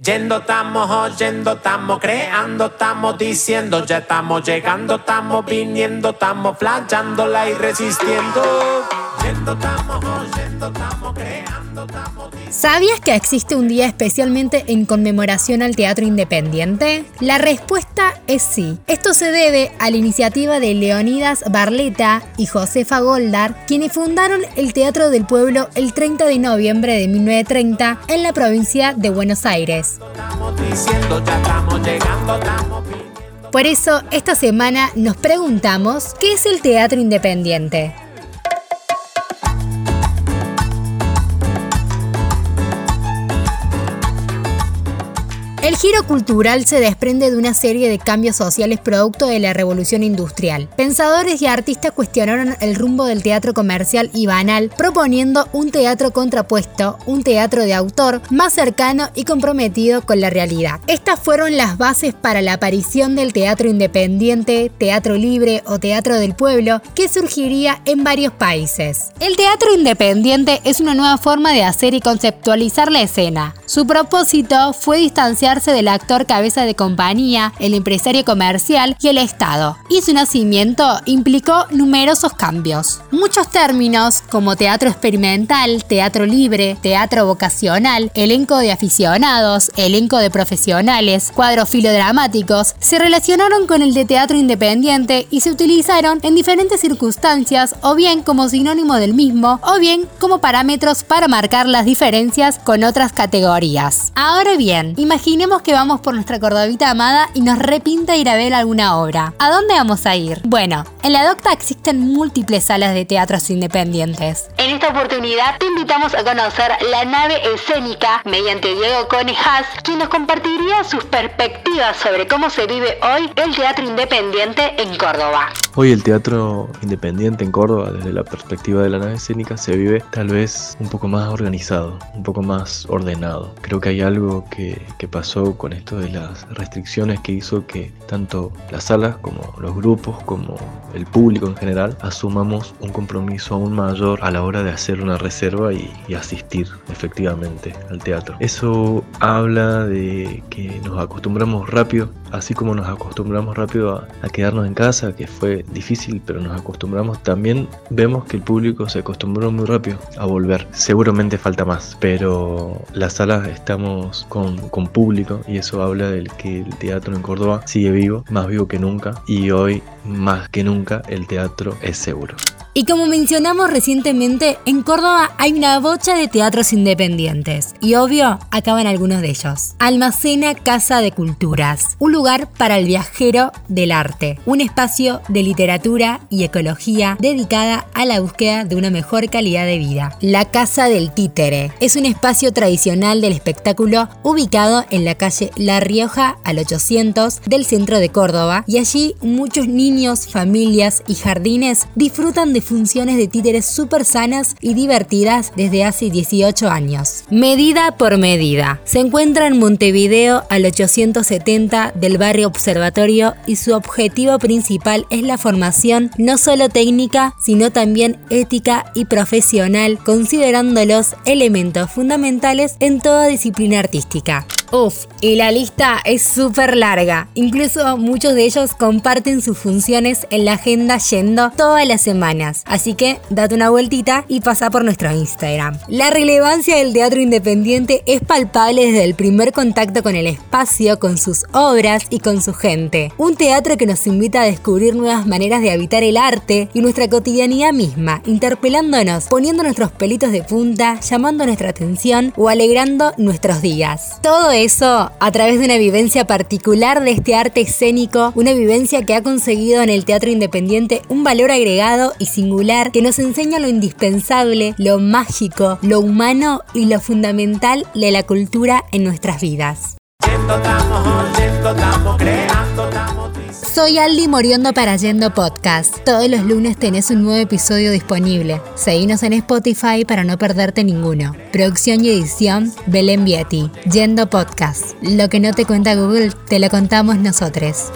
Yendo estamos, oyendo estamos, creando estamos, diciendo ya estamos llegando, estamos viniendo, estamos flanchándola y resistiendo. Yendo estamos, oyendo ¿Sabías que existe un día especialmente en conmemoración al teatro independiente? La respuesta es sí. Esto se debe a la iniciativa de Leonidas Barleta y Josefa Goldar, quienes fundaron el Teatro del Pueblo el 30 de noviembre de 1930 en la provincia de Buenos Aires. Por eso, esta semana nos preguntamos, ¿qué es el teatro independiente? El giro cultural se desprende de una serie de cambios sociales producto de la revolución industrial. Pensadores y artistas cuestionaron el rumbo del teatro comercial y banal, proponiendo un teatro contrapuesto, un teatro de autor más cercano y comprometido con la realidad. Estas fueron las bases para la aparición del teatro independiente, teatro libre o teatro del pueblo, que surgiría en varios países. El teatro independiente es una nueva forma de hacer y conceptualizar la escena. Su propósito fue del actor cabeza de compañía, el empresario comercial y el Estado, y su nacimiento implicó numerosos cambios. Muchos términos como teatro experimental, teatro libre, teatro vocacional, elenco de aficionados, elenco de profesionales, cuadros filodramáticos, se relacionaron con el de teatro independiente y se utilizaron en diferentes circunstancias o bien como sinónimo del mismo o bien como parámetros para marcar las diferencias con otras categorías. Ahora bien, imaginemos que vamos por nuestra Cordovita amada y nos repinta ir a ver alguna obra. ¿A dónde vamos a ir? Bueno, en la Docta existen múltiples salas de teatros independientes. En esta oportunidad te invitamos a conocer la nave escénica mediante Diego Conejas, quien nos compartiría sus perspectivas sobre cómo se vive hoy el teatro independiente en Córdoba. Hoy el teatro independiente en Córdoba, desde la perspectiva de la nave escénica, se vive tal vez un poco más organizado, un poco más ordenado. Creo que hay algo que, que pasó con esto de las restricciones que hizo que tanto las salas como los grupos como el público en general asumamos un compromiso aún mayor a la hora de hacer una reserva y, asistir efectivamente al teatro. Eso habla de que nos acostumbramos rápido, así como nos acostumbramos rápido a, a quedarnos en casa, que fue difícil, pero nos acostumbramos. También vemos que el público se acostumbró muy rápido a volver. Seguramente falta más, pero las salas estamos con, con público y eso habla del que el teatro en Córdoba sigue vivo, más vivo que nunca y hoy más que nunca el teatro es seguro. Y como mencionamos recientemente, en Córdoba hay una bocha de teatros independientes. Y obvio, acaban algunos de ellos. Almacena Casa de Culturas, un lugar para el viajero del arte, un espacio de literatura y ecología dedicada a la búsqueda de una mejor calidad de vida. La Casa del Títere es un espacio tradicional del espectáculo ubicado en la calle La Rioja al 800 del centro de Córdoba y allí muchos niños, familias y jardines disfrutan de funciones de títeres súper sanas y divertidas desde hace 18 años. Medida por medida. Se encuentra en Montevideo al 870 del barrio Observatorio y su objetivo principal es la formación no solo técnica, sino también ética y profesional, considerándolos elementos fundamentales en toda disciplina artística. Uf, y la lista es súper larga. Incluso muchos de ellos comparten sus funciones en la agenda yendo todas las semanas. Así que date una vueltita y pasa por nuestro Instagram. La relevancia del teatro independiente es palpable desde el primer contacto con el espacio, con sus obras y con su gente. Un teatro que nos invita a descubrir nuevas maneras de habitar el arte y nuestra cotidianidad misma, interpelándonos, poniendo nuestros pelitos de punta, llamando nuestra atención o alegrando nuestros días. Todo eso a través de una vivencia particular de este arte escénico, una vivencia que ha conseguido en el teatro independiente un valor agregado y singular que nos enseña lo indispensable, lo mágico, lo humano y lo fundamental de la cultura en nuestras vidas. Soy Aldi Moriondo para Yendo Podcast. Todos los lunes tenés un nuevo episodio disponible. Seguinos en Spotify para no perderte ninguno. Producción y edición, Belén Vietti. Yendo Podcast. Lo que no te cuenta Google, te lo contamos nosotros.